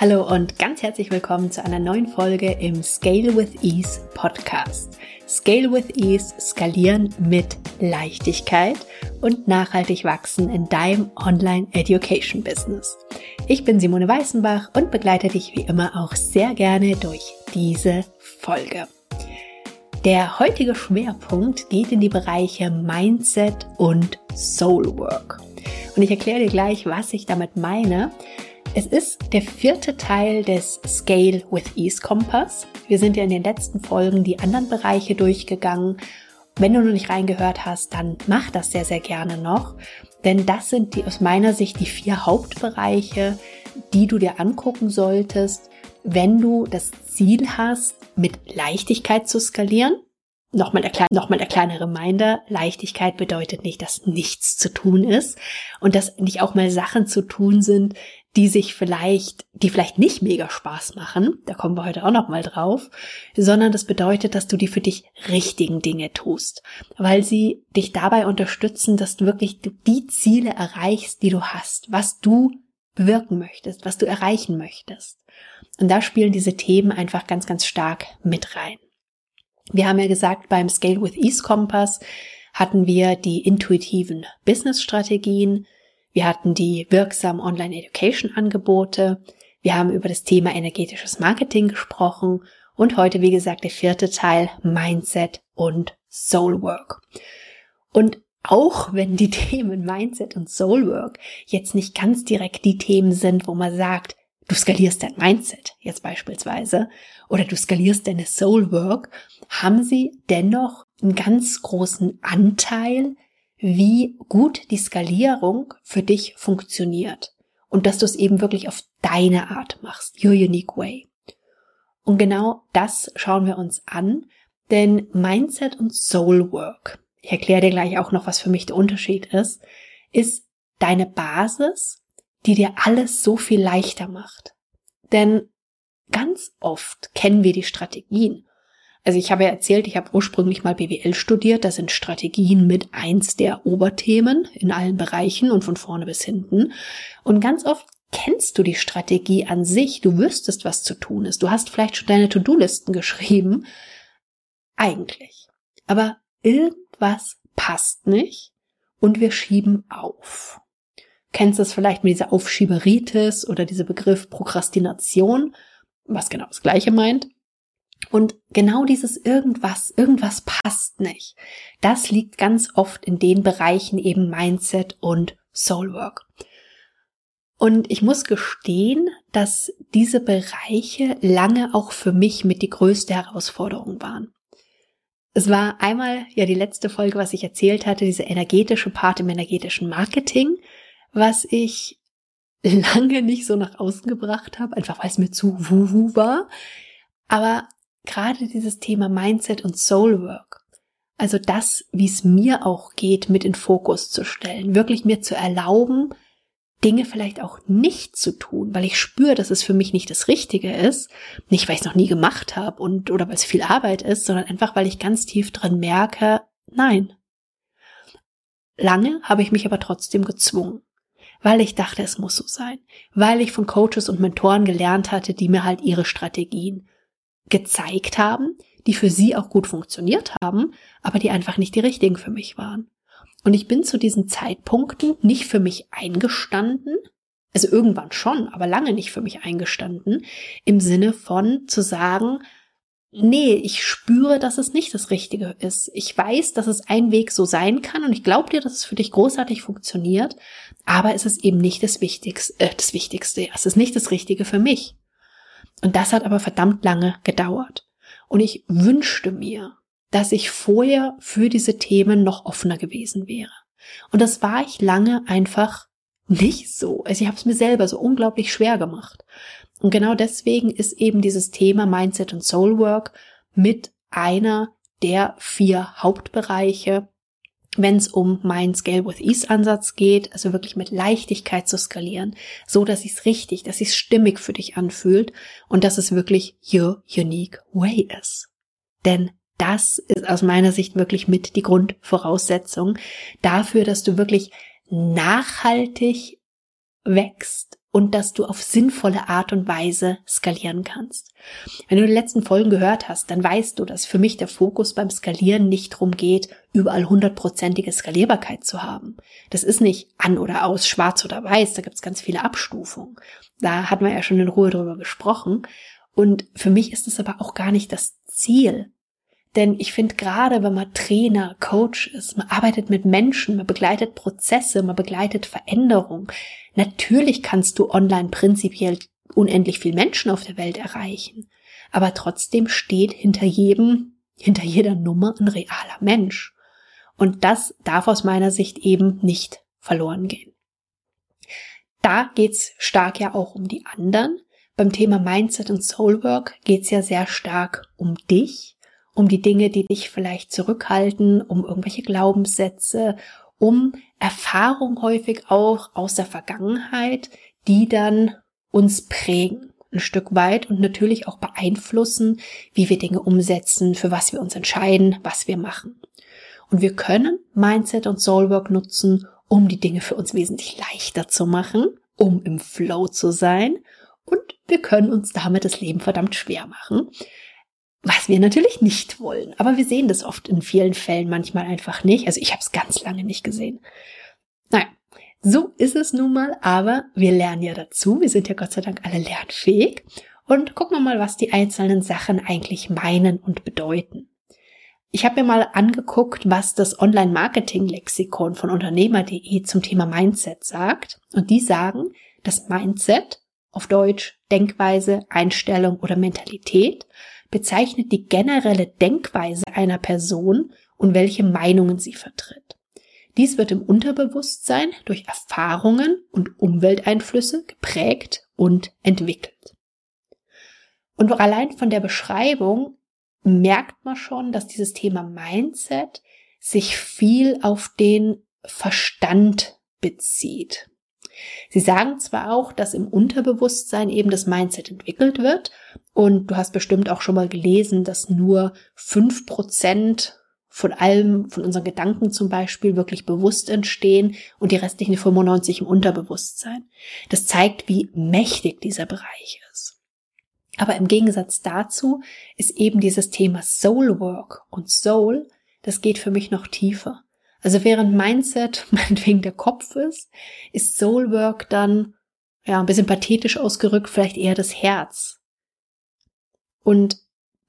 Hallo und ganz herzlich willkommen zu einer neuen Folge im Scale with Ease Podcast. Scale with Ease, skalieren mit Leichtigkeit und nachhaltig wachsen in deinem Online Education Business. Ich bin Simone Weißenbach und begleite dich wie immer auch sehr gerne durch diese Folge. Der heutige Schwerpunkt geht in die Bereiche Mindset und Soulwork. Und ich erkläre dir gleich, was ich damit meine. Es ist der vierte Teil des Scale with Ease Kompass. Wir sind ja in den letzten Folgen die anderen Bereiche durchgegangen. Wenn du noch nicht reingehört hast, dann mach das sehr, sehr gerne noch. Denn das sind die, aus meiner Sicht die vier Hauptbereiche, die du dir angucken solltest, wenn du das Ziel hast, mit Leichtigkeit zu skalieren. Nochmal der, nochmal der kleine Reminder, Leichtigkeit bedeutet nicht, dass nichts zu tun ist und dass nicht auch mal Sachen zu tun sind, die sich vielleicht, die vielleicht nicht mega Spaß machen, da kommen wir heute auch noch mal drauf, sondern das bedeutet, dass du die für dich richtigen Dinge tust, weil sie dich dabei unterstützen, dass du wirklich die Ziele erreichst, die du hast, was du bewirken möchtest, was du erreichen möchtest. Und da spielen diese Themen einfach ganz, ganz stark mit rein. Wir haben ja gesagt, beim Scale with Ease Kompass hatten wir die intuitiven Business Strategien, wir hatten die wirksamen Online-Education-Angebote. Wir haben über das Thema energetisches Marketing gesprochen. Und heute, wie gesagt, der vierte Teil Mindset und Soulwork. Und auch wenn die Themen Mindset und Soulwork jetzt nicht ganz direkt die Themen sind, wo man sagt, du skalierst dein Mindset jetzt beispielsweise oder du skalierst deine Soulwork, haben sie dennoch einen ganz großen Anteil wie gut die Skalierung für dich funktioniert und dass du es eben wirklich auf deine Art machst, your unique way. Und genau das schauen wir uns an, denn Mindset und Soul Work, ich erkläre dir gleich auch noch, was für mich der Unterschied ist, ist deine Basis, die dir alles so viel leichter macht. Denn ganz oft kennen wir die Strategien also ich habe ja erzählt, ich habe ursprünglich mal BWL studiert. Da sind Strategien mit eins der Oberthemen in allen Bereichen und von vorne bis hinten. Und ganz oft kennst du die Strategie an sich. Du wüsstest, was zu tun ist. Du hast vielleicht schon deine To-Do-Listen geschrieben. Eigentlich. Aber irgendwas passt nicht und wir schieben auf. Kennst du es vielleicht mit dieser Aufschieberitis oder dieser Begriff Prokrastination, was genau das Gleiche meint? Und genau dieses irgendwas, irgendwas passt nicht. Das liegt ganz oft in den Bereichen eben Mindset und Soulwork. Und ich muss gestehen, dass diese Bereiche lange auch für mich mit die größte Herausforderung waren. Es war einmal ja die letzte Folge, was ich erzählt hatte, diese energetische Part im energetischen Marketing, was ich lange nicht so nach außen gebracht habe, einfach weil es mir zu wuhu war. Aber gerade dieses Thema Mindset und Soulwork, also das, wie es mir auch geht, mit in Fokus zu stellen, wirklich mir zu erlauben, Dinge vielleicht auch nicht zu tun, weil ich spüre, dass es für mich nicht das Richtige ist, nicht weil ich es noch nie gemacht habe und oder weil es viel Arbeit ist, sondern einfach weil ich ganz tief drin merke, nein. Lange habe ich mich aber trotzdem gezwungen, weil ich dachte, es muss so sein, weil ich von Coaches und Mentoren gelernt hatte, die mir halt ihre Strategien gezeigt haben, die für sie auch gut funktioniert haben, aber die einfach nicht die richtigen für mich waren. Und ich bin zu diesen Zeitpunkten nicht für mich eingestanden, also irgendwann schon, aber lange nicht für mich eingestanden, im Sinne von zu sagen, nee, ich spüre, dass es nicht das Richtige ist. Ich weiß, dass es ein Weg so sein kann und ich glaube dir, dass es für dich großartig funktioniert, aber es ist eben nicht das Wichtigste, äh, das Wichtigste, es ist nicht das Richtige für mich. Und das hat aber verdammt lange gedauert. Und ich wünschte mir, dass ich vorher für diese Themen noch offener gewesen wäre. Und das war ich lange einfach nicht so. Also ich habe es mir selber so unglaublich schwer gemacht. Und genau deswegen ist eben dieses Thema Mindset und Soulwork mit einer der vier Hauptbereiche, wenn es um meinen Scale with Ease Ansatz geht, also wirklich mit Leichtigkeit zu skalieren, so dass es richtig, dass es stimmig für dich anfühlt und dass es wirklich your unique way ist. Denn das ist aus meiner Sicht wirklich mit die Grundvoraussetzung dafür, dass du wirklich nachhaltig wächst und dass du auf sinnvolle Art und Weise skalieren kannst. Wenn du die letzten Folgen gehört hast, dann weißt du, dass für mich der Fokus beim Skalieren nicht darum geht, überall hundertprozentige Skalierbarkeit zu haben. Das ist nicht an oder aus, schwarz oder weiß, da gibt es ganz viele Abstufungen. Da hatten wir ja schon in Ruhe drüber gesprochen. Und für mich ist es aber auch gar nicht das Ziel. Denn ich finde gerade, wenn man Trainer, Coach ist, man arbeitet mit Menschen, man begleitet Prozesse, man begleitet Veränderung. Natürlich kannst du online prinzipiell unendlich viel Menschen auf der Welt erreichen. Aber trotzdem steht hinter jedem, hinter jeder Nummer ein realer Mensch. Und das darf aus meiner Sicht eben nicht verloren gehen. Da geht's stark ja auch um die anderen. Beim Thema Mindset und Soulwork geht's ja sehr stark um dich um die Dinge, die dich vielleicht zurückhalten, um irgendwelche Glaubenssätze, um Erfahrung häufig auch aus der Vergangenheit, die dann uns prägen ein Stück weit und natürlich auch beeinflussen, wie wir Dinge umsetzen, für was wir uns entscheiden, was wir machen. Und wir können Mindset und Soulwork nutzen, um die Dinge für uns wesentlich leichter zu machen, um im Flow zu sein und wir können uns damit das Leben verdammt schwer machen, was wir natürlich nicht wollen. Aber wir sehen das oft in vielen Fällen manchmal einfach nicht. Also ich habe es ganz lange nicht gesehen. Naja, so ist es nun mal, aber wir lernen ja dazu. Wir sind ja Gott sei Dank alle lernfähig. Und gucken wir mal, was die einzelnen Sachen eigentlich meinen und bedeuten. Ich habe mir mal angeguckt, was das Online-Marketing-Lexikon von Unternehmer.de zum Thema Mindset sagt. Und die sagen, dass Mindset auf Deutsch Denkweise, Einstellung oder Mentalität bezeichnet die generelle Denkweise einer Person und welche Meinungen sie vertritt. Dies wird im Unterbewusstsein durch Erfahrungen und Umwelteinflüsse geprägt und entwickelt. Und allein von der Beschreibung merkt man schon, dass dieses Thema Mindset sich viel auf den Verstand bezieht. Sie sagen zwar auch, dass im Unterbewusstsein eben das Mindset entwickelt wird und du hast bestimmt auch schon mal gelesen, dass nur fünf Prozent von allem, von unseren Gedanken zum Beispiel, wirklich bewusst entstehen und die restlichen 95 im Unterbewusstsein. Das zeigt, wie mächtig dieser Bereich ist. Aber im Gegensatz dazu ist eben dieses Thema Soul Work und Soul, das geht für mich noch tiefer. Also während Mindset meinetwegen der Kopf ist, ist Soulwork dann, ja, ein bisschen pathetisch ausgerückt, vielleicht eher das Herz. Und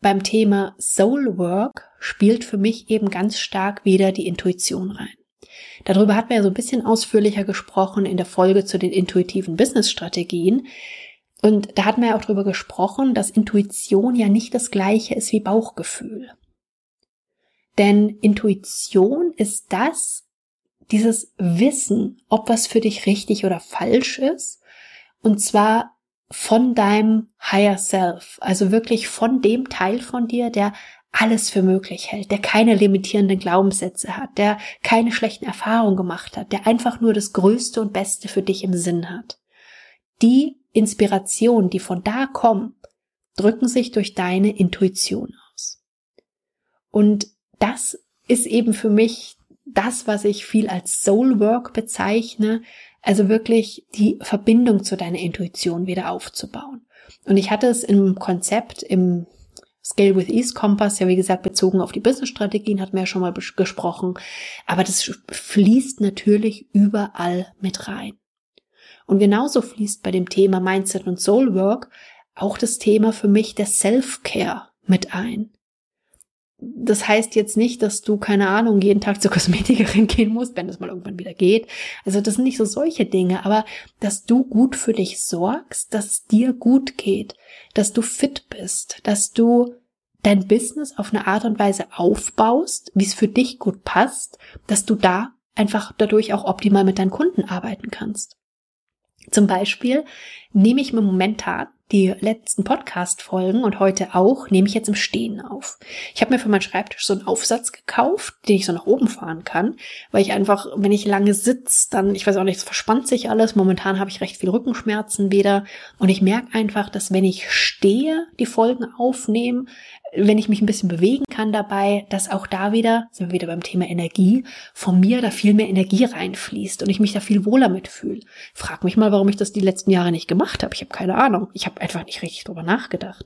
beim Thema Soulwork spielt für mich eben ganz stark wieder die Intuition rein. Darüber hatten wir ja so ein bisschen ausführlicher gesprochen in der Folge zu den intuitiven Business-Strategien. Und da hatten wir ja auch darüber gesprochen, dass Intuition ja nicht das gleiche ist wie Bauchgefühl. Denn Intuition ist das, dieses Wissen, ob was für dich richtig oder falsch ist. Und zwar von deinem Higher Self, also wirklich von dem Teil von dir, der alles für möglich hält, der keine limitierenden Glaubenssätze hat, der keine schlechten Erfahrungen gemacht hat, der einfach nur das Größte und Beste für dich im Sinn hat. Die Inspiration, die von da kommen, drücken sich durch deine Intuition aus. Und das ist eben für mich das, was ich viel als Soul Work bezeichne, also wirklich die Verbindung zu deiner Intuition wieder aufzubauen. Und ich hatte es im Konzept, im Scale with Ease Kompass, ja wie gesagt bezogen auf die Business-Strategien, hatten wir ja schon mal gesprochen, aber das fließt natürlich überall mit rein. Und genauso fließt bei dem Thema Mindset und Soul Work auch das Thema für mich der Self-Care mit ein das heißt jetzt nicht, dass du, keine Ahnung, jeden Tag zur Kosmetikerin gehen musst, wenn es mal irgendwann wieder geht. Also das sind nicht so solche Dinge, aber dass du gut für dich sorgst, dass es dir gut geht, dass du fit bist, dass du dein Business auf eine Art und Weise aufbaust, wie es für dich gut passt, dass du da einfach dadurch auch optimal mit deinen Kunden arbeiten kannst. Zum Beispiel nehme ich mir momentan die letzten Podcast-Folgen und heute auch, nehme ich jetzt im Stehen auf. Ich habe mir für meinen Schreibtisch so einen Aufsatz gekauft, den ich so nach oben fahren kann, weil ich einfach, wenn ich lange sitze, dann, ich weiß auch nicht, es verspannt sich alles. Momentan habe ich recht viel Rückenschmerzen wieder. Und ich merke einfach, dass wenn ich stehe, die Folgen aufnehme, wenn ich mich ein bisschen bewegen kann dabei, dass auch da wieder, sind wir wieder beim Thema Energie, von mir da viel mehr Energie reinfließt und ich mich da viel wohler mitfühle. Frag mich mal, warum ich das die letzten Jahre nicht gemacht habe. Ich habe keine Ahnung. Ich habe einfach nicht richtig drüber nachgedacht.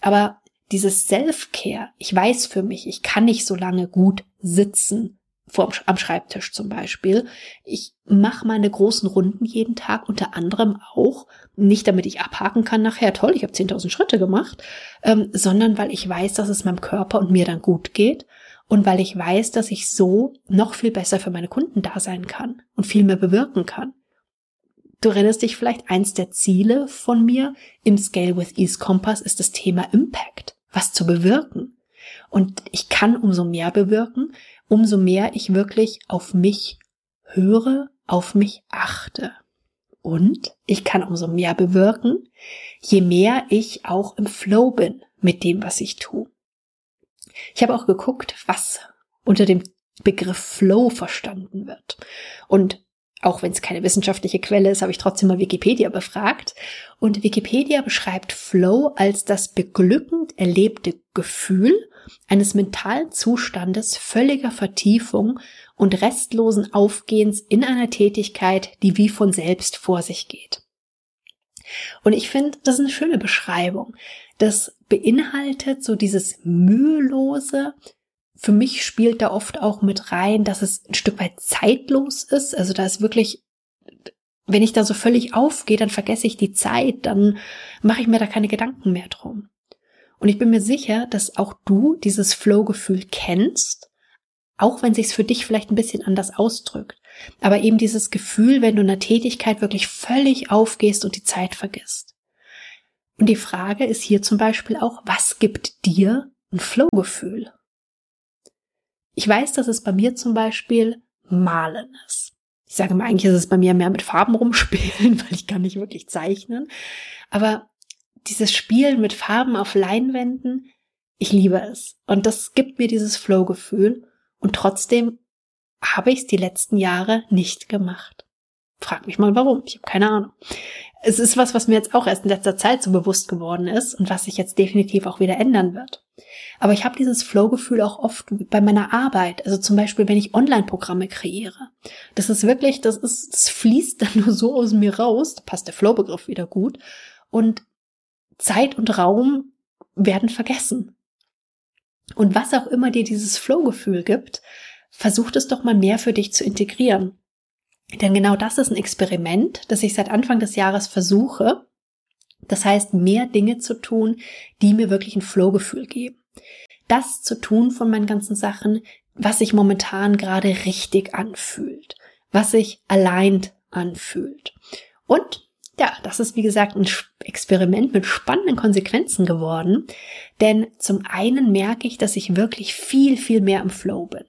Aber dieses Self-Care, ich weiß für mich, ich kann nicht so lange gut sitzen vor, am Schreibtisch zum Beispiel. Ich mache meine großen Runden jeden Tag, unter anderem auch, nicht damit ich abhaken kann nachher, toll, ich habe 10.000 Schritte gemacht, ähm, sondern weil ich weiß, dass es meinem Körper und mir dann gut geht und weil ich weiß, dass ich so noch viel besser für meine Kunden da sein kann und viel mehr bewirken kann. Du erinnerst dich vielleicht, eins der Ziele von mir im Scale with Ease Kompass ist das Thema Impact, was zu bewirken. Und ich kann umso mehr bewirken, umso mehr ich wirklich auf mich höre, auf mich achte. Und ich kann umso mehr bewirken, je mehr ich auch im Flow bin mit dem, was ich tue. Ich habe auch geguckt, was unter dem Begriff Flow verstanden wird. Und auch wenn es keine wissenschaftliche Quelle ist, habe ich trotzdem mal Wikipedia befragt. Und Wikipedia beschreibt Flow als das beglückend erlebte Gefühl eines mentalen Zustandes völliger Vertiefung und restlosen Aufgehens in einer Tätigkeit, die wie von selbst vor sich geht. Und ich finde, das ist eine schöne Beschreibung. Das beinhaltet so dieses mühelose, für mich spielt da oft auch mit rein, dass es ein Stück weit zeitlos ist. Also da ist wirklich, wenn ich da so völlig aufgehe, dann vergesse ich die Zeit, dann mache ich mir da keine Gedanken mehr drum. Und ich bin mir sicher, dass auch du dieses Flow-Gefühl kennst, auch wenn sich's für dich vielleicht ein bisschen anders ausdrückt. Aber eben dieses Gefühl, wenn du in einer Tätigkeit wirklich völlig aufgehst und die Zeit vergisst. Und die Frage ist hier zum Beispiel auch, was gibt dir ein Flow-Gefühl? Ich weiß, dass es bei mir zum Beispiel Malen ist. Ich sage mal, eigentlich ist es bei mir mehr mit Farben rumspielen, weil ich kann nicht wirklich zeichnen. Aber dieses Spielen mit Farben auf Leinwänden, ich liebe es. Und das gibt mir dieses Flow-Gefühl. Und trotzdem habe ich es die letzten Jahre nicht gemacht. Frag mich mal warum. Ich habe keine Ahnung es ist was, was mir jetzt auch erst in letzter Zeit so bewusst geworden ist und was sich jetzt definitiv auch wieder ändern wird. Aber ich habe dieses Flow-Gefühl auch oft bei meiner Arbeit. Also zum Beispiel, wenn ich Online-Programme kreiere. Das ist wirklich, das ist, das fließt dann nur so aus mir raus. Da passt der Flow-Begriff wieder gut. Und Zeit und Raum werden vergessen. Und was auch immer dir dieses Flow-Gefühl gibt, versuch es doch mal mehr für dich zu integrieren. Denn genau das ist ein Experiment, das ich seit Anfang des Jahres versuche. Das heißt, mehr Dinge zu tun, die mir wirklich ein Flow-Gefühl geben. Das zu tun von meinen ganzen Sachen, was sich momentan gerade richtig anfühlt, was sich allein anfühlt. Und ja, das ist wie gesagt ein Experiment mit spannenden Konsequenzen geworden, denn zum einen merke ich, dass ich wirklich viel, viel mehr im Flow bin.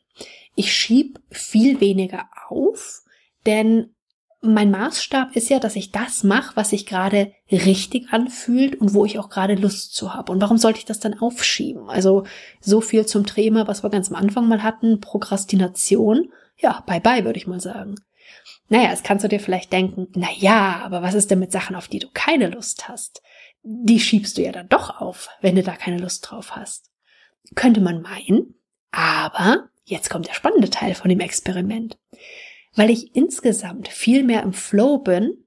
Ich schieb viel weniger auf, denn mein Maßstab ist ja, dass ich das mache, was sich gerade richtig anfühlt und wo ich auch gerade Lust zu habe. Und warum sollte ich das dann aufschieben? Also so viel zum Thema, was wir ganz am Anfang mal hatten, Prokrastination. Ja, bye bye, würde ich mal sagen. Naja, jetzt kannst du dir vielleicht denken, na ja, aber was ist denn mit Sachen, auf die du keine Lust hast? Die schiebst du ja dann doch auf, wenn du da keine Lust drauf hast. Könnte man meinen, aber jetzt kommt der spannende Teil von dem Experiment weil ich insgesamt viel mehr im Flow bin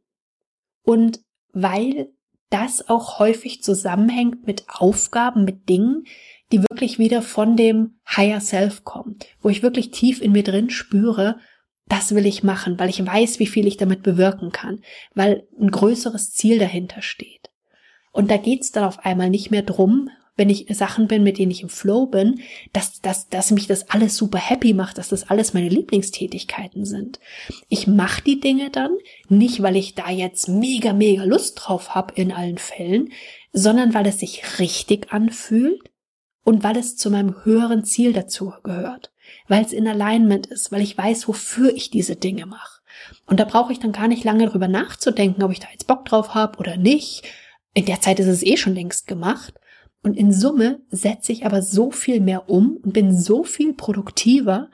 und weil das auch häufig zusammenhängt mit Aufgaben, mit Dingen, die wirklich wieder von dem Higher Self kommen, wo ich wirklich tief in mir drin spüre, das will ich machen, weil ich weiß, wie viel ich damit bewirken kann, weil ein größeres Ziel dahinter steht. Und da geht's dann auf einmal nicht mehr drum, wenn ich Sachen bin, mit denen ich im Flow bin, dass, dass, dass mich das alles super happy macht, dass das alles meine Lieblingstätigkeiten sind. Ich mache die Dinge dann nicht, weil ich da jetzt mega, mega Lust drauf habe in allen Fällen, sondern weil es sich richtig anfühlt und weil es zu meinem höheren Ziel dazu gehört, weil es in Alignment ist, weil ich weiß, wofür ich diese Dinge mache. Und da brauche ich dann gar nicht lange drüber nachzudenken, ob ich da jetzt Bock drauf habe oder nicht. In der Zeit ist es eh schon längst gemacht. Und in Summe setze ich aber so viel mehr um und bin so viel produktiver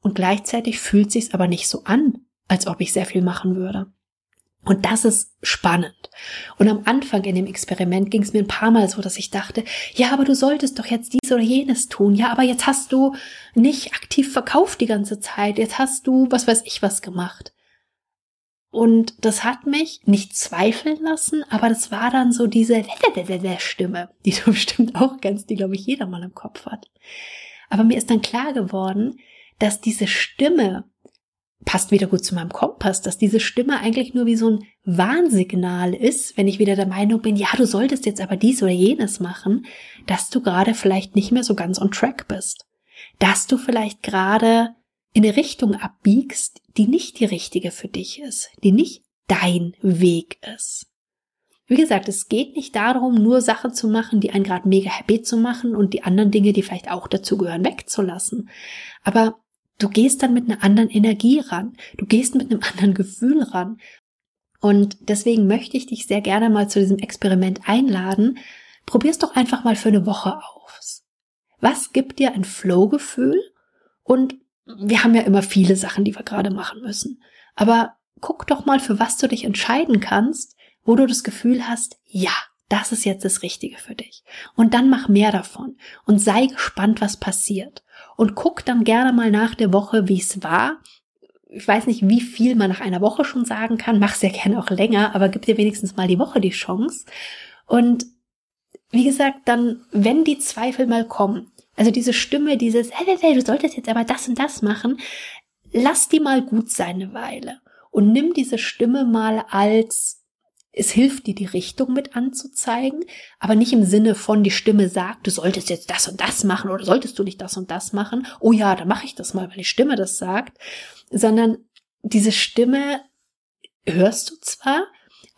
und gleichzeitig fühlt sich's aber nicht so an, als ob ich sehr viel machen würde. Und das ist spannend. Und am Anfang in dem Experiment ging es mir ein paar Mal so, dass ich dachte, ja, aber du solltest doch jetzt dies oder jenes tun. Ja, aber jetzt hast du nicht aktiv verkauft die ganze Zeit. Jetzt hast du, was weiß ich, was gemacht. Und das hat mich nicht zweifeln lassen, aber das war dann so diese Stimme, die du bestimmt auch kennst, die glaube ich jeder mal im Kopf hat. Aber mir ist dann klar geworden, dass diese Stimme passt wieder gut zu meinem Kompass, dass diese Stimme eigentlich nur wie so ein Warnsignal ist, wenn ich wieder der Meinung bin, ja, du solltest jetzt aber dies oder jenes machen, dass du gerade vielleicht nicht mehr so ganz on track bist. Dass du vielleicht gerade in eine Richtung abbiegst, die nicht die richtige für dich ist, die nicht dein Weg ist. Wie gesagt, es geht nicht darum, nur Sachen zu machen, die einen gerade mega happy zu machen und die anderen Dinge, die vielleicht auch dazugehören, wegzulassen. Aber Du gehst dann mit einer anderen Energie ran. Du gehst mit einem anderen Gefühl ran. Und deswegen möchte ich dich sehr gerne mal zu diesem Experiment einladen. Probier's doch einfach mal für eine Woche aus. Was gibt dir ein Flow-Gefühl? Und wir haben ja immer viele Sachen, die wir gerade machen müssen. Aber guck doch mal, für was du dich entscheiden kannst, wo du das Gefühl hast, ja, das ist jetzt das Richtige für dich. Und dann mach mehr davon und sei gespannt, was passiert und guck dann gerne mal nach der Woche, wie es war. Ich weiß nicht, wie viel man nach einer Woche schon sagen kann, mach sehr gerne auch länger, aber gib dir wenigstens mal die Woche die Chance. Und wie gesagt, dann, wenn die Zweifel mal kommen, also diese Stimme, dieses, hey, hey, hey, du solltest jetzt aber das und das machen, lass die mal gut sein eine Weile und nimm diese Stimme mal als es hilft dir, die Richtung mit anzuzeigen, aber nicht im Sinne von, die Stimme sagt, du solltest jetzt das und das machen oder solltest du nicht das und das machen. Oh ja, dann mache ich das mal, weil die Stimme das sagt, sondern diese Stimme hörst du zwar,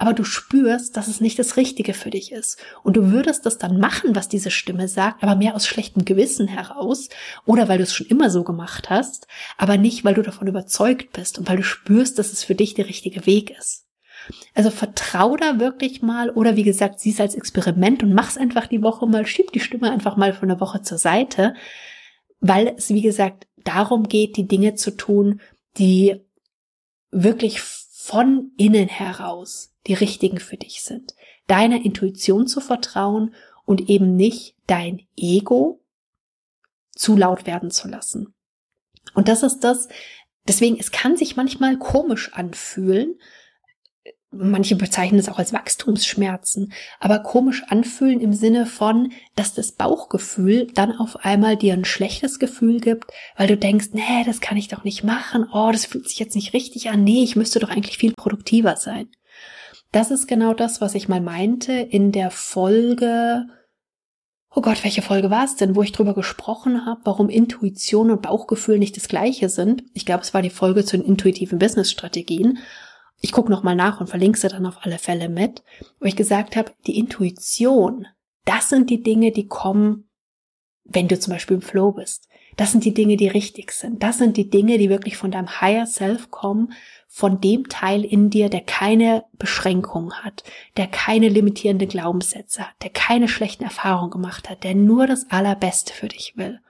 aber du spürst, dass es nicht das Richtige für dich ist. Und du würdest das dann machen, was diese Stimme sagt, aber mehr aus schlechtem Gewissen heraus oder weil du es schon immer so gemacht hast, aber nicht, weil du davon überzeugt bist und weil du spürst, dass es für dich der richtige Weg ist. Also vertrau da wirklich mal oder wie gesagt, sieh es als Experiment und mach's einfach die Woche mal, schieb die Stimme einfach mal von der Woche zur Seite, weil es wie gesagt darum geht, die Dinge zu tun, die wirklich von innen heraus die richtigen für dich sind. Deiner Intuition zu vertrauen und eben nicht dein Ego zu laut werden zu lassen. Und das ist das, deswegen, es kann sich manchmal komisch anfühlen, manche bezeichnen es auch als Wachstumsschmerzen, aber komisch anfühlen im Sinne von, dass das Bauchgefühl dann auf einmal dir ein schlechtes Gefühl gibt, weil du denkst, nee, das kann ich doch nicht machen, oh, das fühlt sich jetzt nicht richtig an, nee, ich müsste doch eigentlich viel produktiver sein. Das ist genau das, was ich mal meinte in der Folge, oh Gott, welche Folge war es denn, wo ich drüber gesprochen habe, warum Intuition und Bauchgefühl nicht das gleiche sind. Ich glaube, es war die Folge zu den intuitiven Business-Strategien ich gucke nochmal nach und verlinke sie dann auf alle Fälle mit, wo ich gesagt habe, die Intuition, das sind die Dinge, die kommen, wenn du zum Beispiel im Flow bist. Das sind die Dinge, die richtig sind. Das sind die Dinge, die wirklich von deinem Higher Self kommen, von dem Teil in dir, der keine Beschränkungen hat, der keine limitierende Glaubenssätze hat, der keine schlechten Erfahrungen gemacht hat, der nur das Allerbeste für dich will.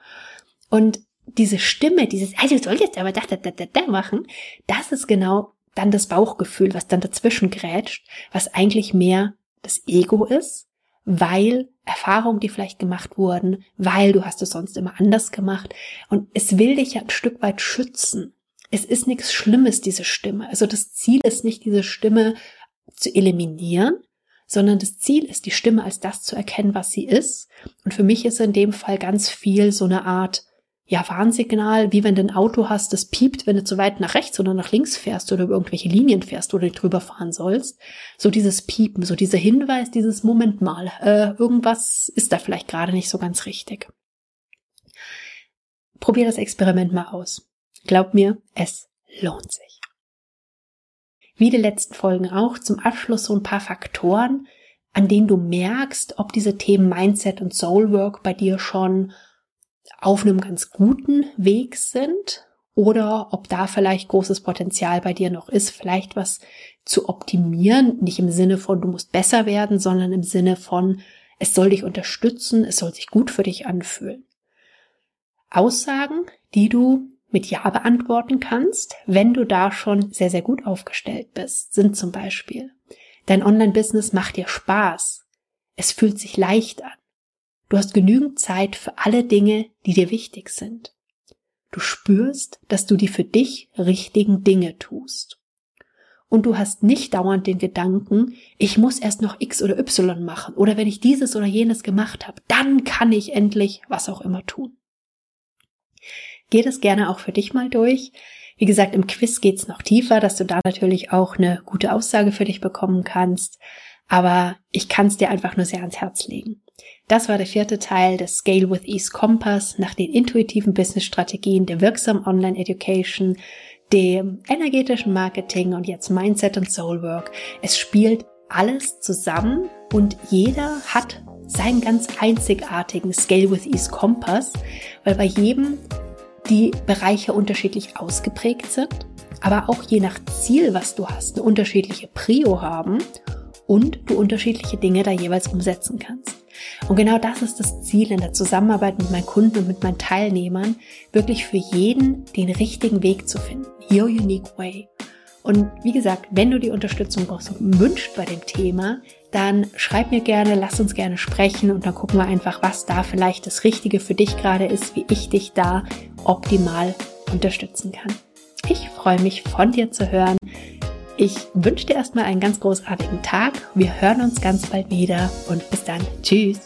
Und diese Stimme, dieses, also du solltest aber da, da, da, da, da machen, das ist genau dann das Bauchgefühl, was dann dazwischen grätscht, was eigentlich mehr das Ego ist, weil Erfahrungen, die vielleicht gemacht wurden, weil du hast es sonst immer anders gemacht und es will dich ja ein Stück weit schützen. Es ist nichts Schlimmes, diese Stimme. Also das Ziel ist nicht, diese Stimme zu eliminieren, sondern das Ziel ist, die Stimme als das zu erkennen, was sie ist. Und für mich ist in dem Fall ganz viel so eine Art ja, Warnsignal, wie wenn du ein Auto hast, das piept, wenn du zu weit nach rechts oder nach links fährst oder über irgendwelche Linien fährst, du drüber fahren sollst. So dieses Piepen, so dieser Hinweis, dieses Moment mal, äh, irgendwas ist da vielleicht gerade nicht so ganz richtig. Probier das Experiment mal aus. Glaub mir, es lohnt sich. Wie die letzten Folgen auch, zum Abschluss so ein paar Faktoren, an denen du merkst, ob diese Themen Mindset und Soulwork bei dir schon auf einem ganz guten Weg sind oder ob da vielleicht großes Potenzial bei dir noch ist, vielleicht was zu optimieren, nicht im Sinne von du musst besser werden, sondern im Sinne von es soll dich unterstützen, es soll sich gut für dich anfühlen. Aussagen, die du mit Ja beantworten kannst, wenn du da schon sehr, sehr gut aufgestellt bist, sind zum Beispiel, dein Online-Business macht dir Spaß. Es fühlt sich leicht an. Du hast genügend Zeit für alle Dinge, die dir wichtig sind. Du spürst, dass du die für dich richtigen Dinge tust. Und du hast nicht dauernd den Gedanken, ich muss erst noch X oder Y machen oder wenn ich dieses oder jenes gemacht habe, dann kann ich endlich was auch immer tun. Geh das gerne auch für dich mal durch. Wie gesagt, im Quiz geht's noch tiefer, dass du da natürlich auch eine gute Aussage für dich bekommen kannst. Aber ich kann es dir einfach nur sehr ans Herz legen. Das war der vierte Teil des Scale with Ease Kompass nach den intuitiven Business-Strategien der wirksamen Online-Education, dem energetischen Marketing und jetzt Mindset und Soulwork. Es spielt alles zusammen und jeder hat seinen ganz einzigartigen Scale with Ease Kompass, weil bei jedem die Bereiche unterschiedlich ausgeprägt sind, aber auch je nach Ziel, was du hast, eine unterschiedliche Prio haben und du unterschiedliche Dinge da jeweils umsetzen kannst. Und genau das ist das Ziel in der Zusammenarbeit mit meinen Kunden und mit meinen Teilnehmern, wirklich für jeden den richtigen Weg zu finden. Your unique way. Und wie gesagt, wenn du die Unterstützung brauchst und wünscht bei dem Thema, dann schreib mir gerne, lass uns gerne sprechen und dann gucken wir einfach, was da vielleicht das Richtige für dich gerade ist, wie ich dich da optimal unterstützen kann. Ich freue mich von dir zu hören. Ich wünsche dir erstmal einen ganz großartigen Tag. Wir hören uns ganz bald wieder und bis dann. Tschüss.